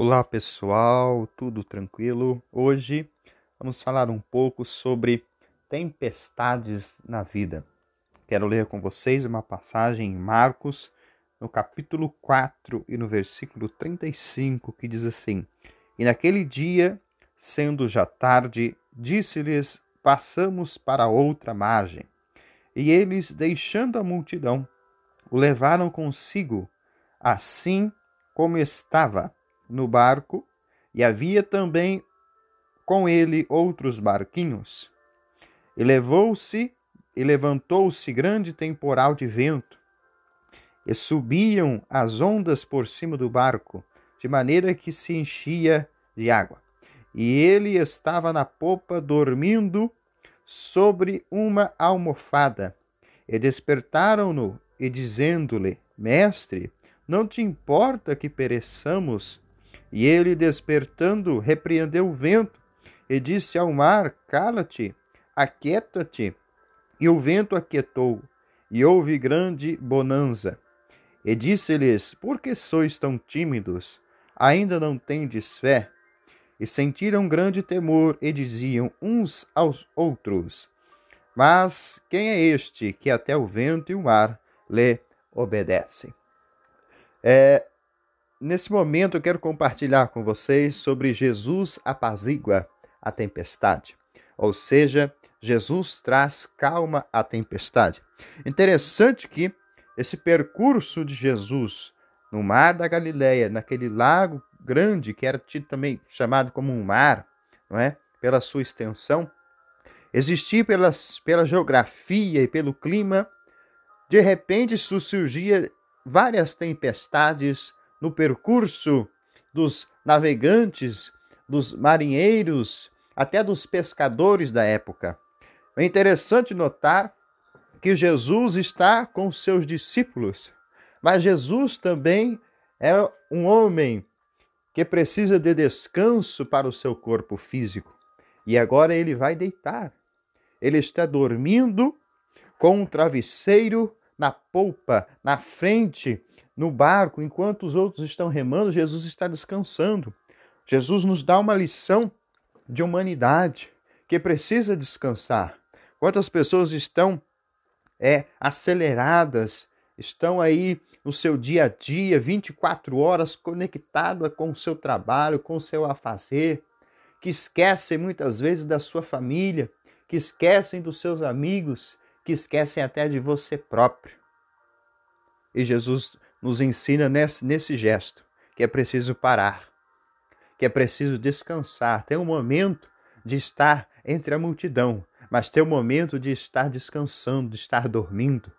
Olá pessoal, tudo tranquilo? Hoje vamos falar um pouco sobre tempestades na vida. Quero ler com vocês uma passagem em Marcos, no capítulo 4 e no versículo 35, que diz assim: E naquele dia, sendo já tarde, disse-lhes: Passamos para outra margem. E eles, deixando a multidão, o levaram consigo, assim como estava no barco, e havia também com ele outros barquinhos. E levou-se e levantou-se grande temporal de vento, e subiam as ondas por cima do barco, de maneira que se enchia de água. E ele estava na popa dormindo sobre uma almofada. E despertaram-no e dizendo-lhe: Mestre, não te importa que pereçamos? E ele, despertando, repreendeu o vento e disse ao mar: Cala-te, aquieta-te. E o vento aquietou, e houve grande bonança. E disse-lhes: Por que sois tão tímidos? Ainda não tendes fé? E sentiram grande temor e diziam uns aos outros: Mas quem é este que até o vento e o mar lhe obedecem? É, Nesse momento eu quero compartilhar com vocês sobre Jesus apazigua a tempestade. Ou seja, Jesus traz calma à tempestade. Interessante que esse percurso de Jesus no mar da Galileia, naquele lago grande que era tido também chamado como um mar, não é? Pela sua extensão, existia pelas, pela geografia e pelo clima, de repente surgia várias tempestades no percurso dos navegantes, dos marinheiros, até dos pescadores da época. É interessante notar que Jesus está com seus discípulos, mas Jesus também é um homem que precisa de descanso para o seu corpo físico. E agora ele vai deitar. Ele está dormindo com um travesseiro na polpa, na frente no barco, enquanto os outros estão remando, Jesus está descansando. Jesus nos dá uma lição de humanidade que precisa descansar. Quantas pessoas estão é, aceleradas, estão aí no seu dia a dia, 24 horas conectada com o seu trabalho, com o seu afazer, que esquecem muitas vezes da sua família, que esquecem dos seus amigos, que esquecem até de você próprio. E Jesus nos ensina nesse, nesse gesto que é preciso parar, que é preciso descansar, ter um momento de estar entre a multidão, mas ter um momento de estar descansando, de estar dormindo.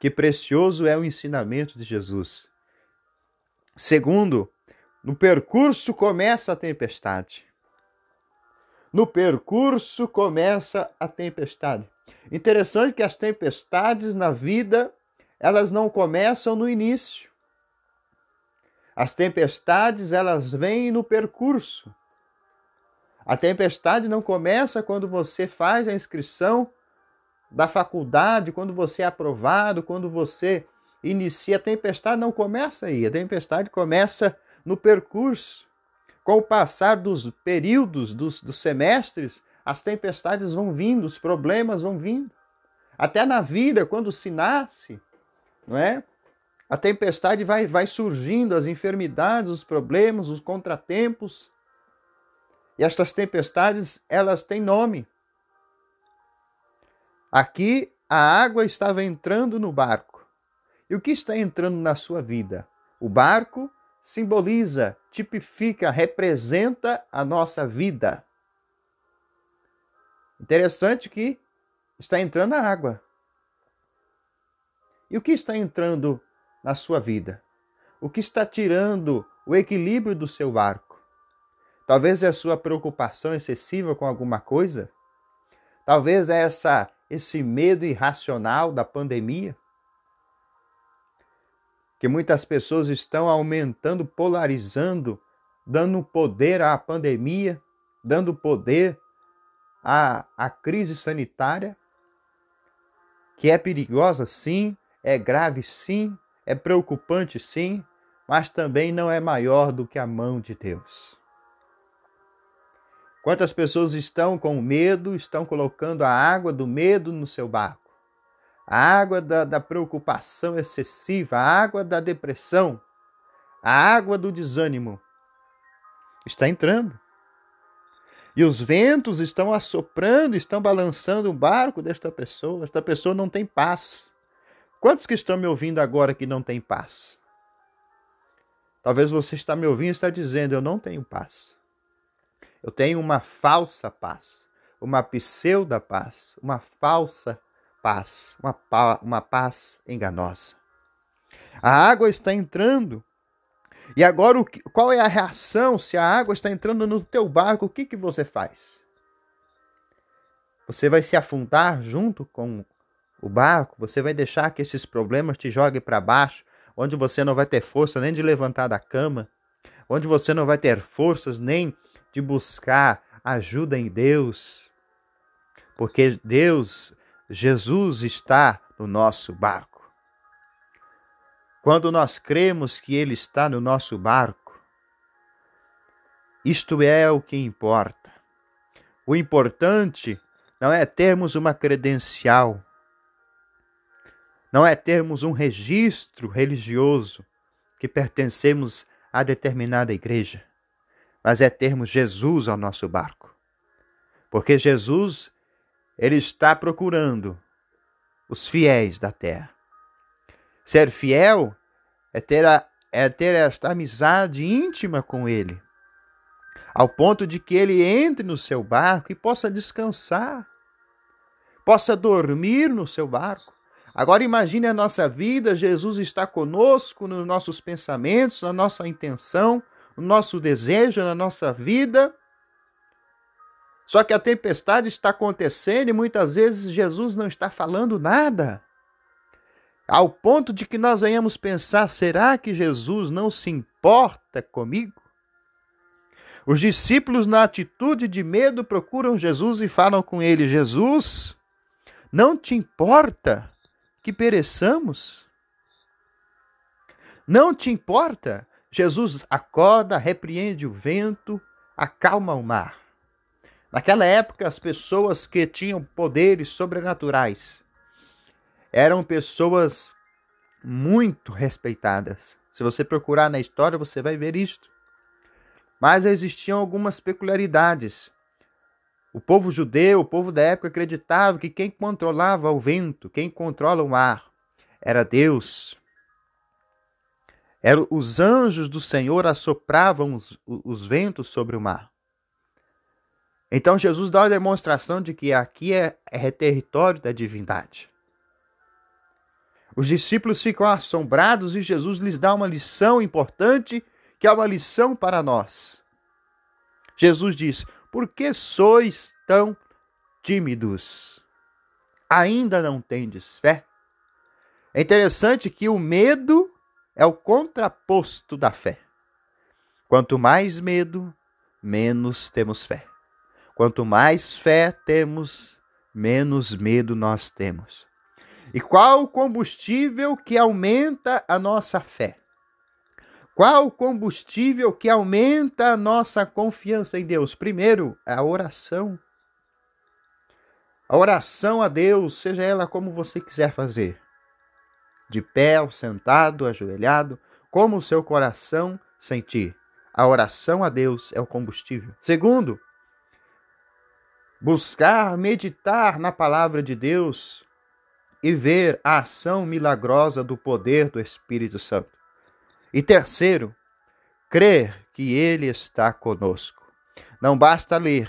Que precioso é o ensinamento de Jesus. Segundo, no percurso começa a tempestade. No percurso começa a tempestade. Interessante que as tempestades na vida elas não começam no início. As tempestades, elas vêm no percurso. A tempestade não começa quando você faz a inscrição da faculdade, quando você é aprovado, quando você inicia. A tempestade não começa aí. A tempestade começa no percurso. Com o passar dos períodos, dos, dos semestres, as tempestades vão vindo, os problemas vão vindo. Até na vida, quando se nasce, não é? A tempestade vai, vai surgindo, as enfermidades, os problemas, os contratempos. E estas tempestades, elas têm nome. Aqui a água estava entrando no barco. E o que está entrando na sua vida? O barco simboliza, tipifica, representa a nossa vida. Interessante que está entrando a água. E o que está entrando na sua vida? O que está tirando o equilíbrio do seu barco? Talvez é a sua preocupação excessiva com alguma coisa? Talvez é essa esse medo irracional da pandemia? Que muitas pessoas estão aumentando, polarizando, dando poder à pandemia, dando poder à, à crise sanitária, que é perigosa sim, é grave sim, é preocupante sim, mas também não é maior do que a mão de Deus. Quantas pessoas estão com medo, estão colocando a água do medo no seu barco? A água da, da preocupação excessiva, a água da depressão, a água do desânimo está entrando. E os ventos estão assoprando, estão balançando o barco desta pessoa. Esta pessoa não tem paz. Quantos que estão me ouvindo agora que não tem paz? Talvez você está me ouvindo e está dizendo: Eu não tenho paz. Eu tenho uma falsa paz, uma pseuda paz, uma falsa paz, uma, uma paz enganosa. A água está entrando e agora, o que, qual é a reação se a água está entrando no teu barco? O que, que você faz? Você vai se afundar junto com o barco? Você vai deixar que esses problemas te joguem para baixo, onde você não vai ter força nem de levantar da cama, onde você não vai ter forças nem de buscar ajuda em Deus? Porque Deus, Jesus está no nosso barco. Quando nós cremos que Ele está no nosso barco, isto é o que importa. O importante não é termos uma credencial, não é termos um registro religioso que pertencemos a determinada igreja, mas é termos Jesus ao nosso barco. Porque Jesus, ele está procurando os fiéis da terra. Ser fiel é ter, a, é ter esta amizade íntima com Ele, ao ponto de que Ele entre no seu barco e possa descansar, possa dormir no seu barco. Agora imagine a nossa vida, Jesus está conosco nos nossos pensamentos, na nossa intenção, no nosso desejo, na nossa vida. Só que a tempestade está acontecendo e muitas vezes Jesus não está falando nada ao ponto de que nós venhamos pensar: será que Jesus não se importa comigo? Os discípulos, na atitude de medo, procuram Jesus e falam com ele: Jesus, não te importa que pereçamos? Não te importa? Jesus acorda, repreende o vento, acalma o mar. Naquela época, as pessoas que tinham poderes sobrenaturais eram pessoas muito respeitadas. Se você procurar na história, você vai ver isto. Mas existiam algumas peculiaridades. O povo judeu, o povo da época, acreditava que quem controlava o vento, quem controla o mar, era Deus. Era, os anjos do Senhor assopravam os, os ventos sobre o mar. Então Jesus dá a demonstração de que aqui é, é território da divindade. Os discípulos ficam assombrados e Jesus lhes dá uma lição importante, que é uma lição para nós. Jesus diz: Por que sois tão tímidos? Ainda não tendes fé? É interessante que o medo é o contraposto da fé. Quanto mais medo, menos temos fé. Quanto mais fé temos, menos medo nós temos. E qual o combustível que aumenta a nossa fé? Qual o combustível que aumenta a nossa confiança em Deus? Primeiro, a oração. A oração a Deus, seja ela como você quiser fazer. De pé, sentado, ajoelhado, como o seu coração sentir. A oração a Deus é o combustível. Segundo, buscar meditar na palavra de Deus e ver a ação milagrosa do poder do Espírito Santo. E terceiro, crer que Ele está conosco. Não basta ler,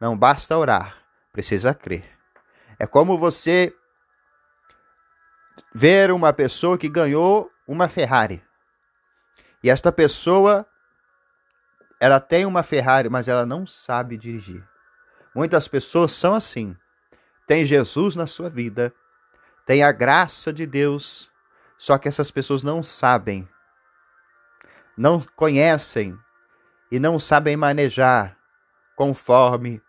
não basta orar, precisa crer. É como você ver uma pessoa que ganhou uma Ferrari. E esta pessoa ela tem uma Ferrari, mas ela não sabe dirigir. Muitas pessoas são assim. Tem Jesus na sua vida, tem a graça de Deus, só que essas pessoas não sabem, não conhecem e não sabem manejar conforme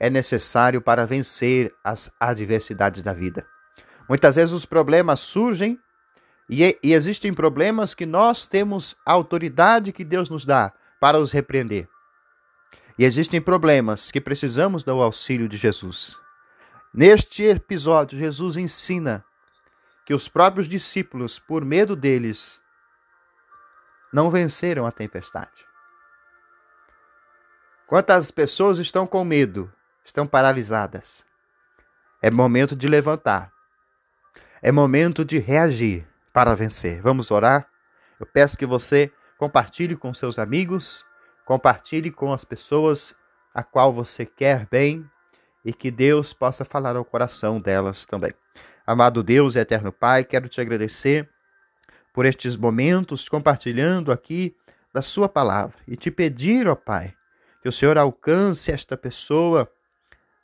é necessário para vencer as adversidades da vida. Muitas vezes os problemas surgem E, e existem problemas que nós temos a autoridade que Deus nos dá para os repreender. E existem problemas que precisamos do auxílio de Jesus. Neste episódio, Jesus ensina que os próprios discípulos, por medo deles, não venceram a tempestade. Quantas pessoas estão com medo, estão paralisadas? É momento de levantar. É momento de reagir para vencer. Vamos orar? Eu peço que você compartilhe com seus amigos, compartilhe com as pessoas a qual você quer bem e que Deus possa falar ao coração delas também. Amado Deus e eterno Pai, quero te agradecer por estes momentos compartilhando aqui da Sua palavra e te pedir, ó Pai, que o Senhor alcance esta pessoa,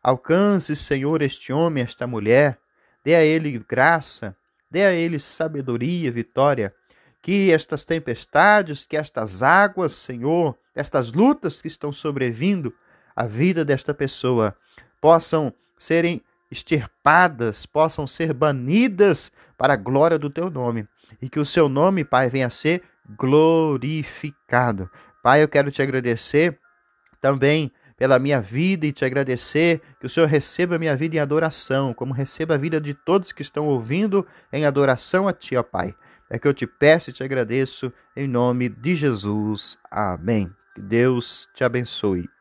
alcance, Senhor, este homem, esta mulher, dê a ele graça, dê a ele sabedoria, vitória, que estas tempestades, que estas águas, Senhor, estas lutas que estão sobrevindo à vida desta pessoa, possam serem extirpadas, possam ser banidas para a glória do teu nome. E que o seu nome, Pai, venha a ser glorificado. Pai, eu quero te agradecer também pela minha vida e te agradecer que o Senhor receba a minha vida em adoração, como receba a vida de todos que estão ouvindo em adoração a Ti, ó Pai. É que eu te peço e te agradeço em nome de Jesus. Amém. Que Deus te abençoe.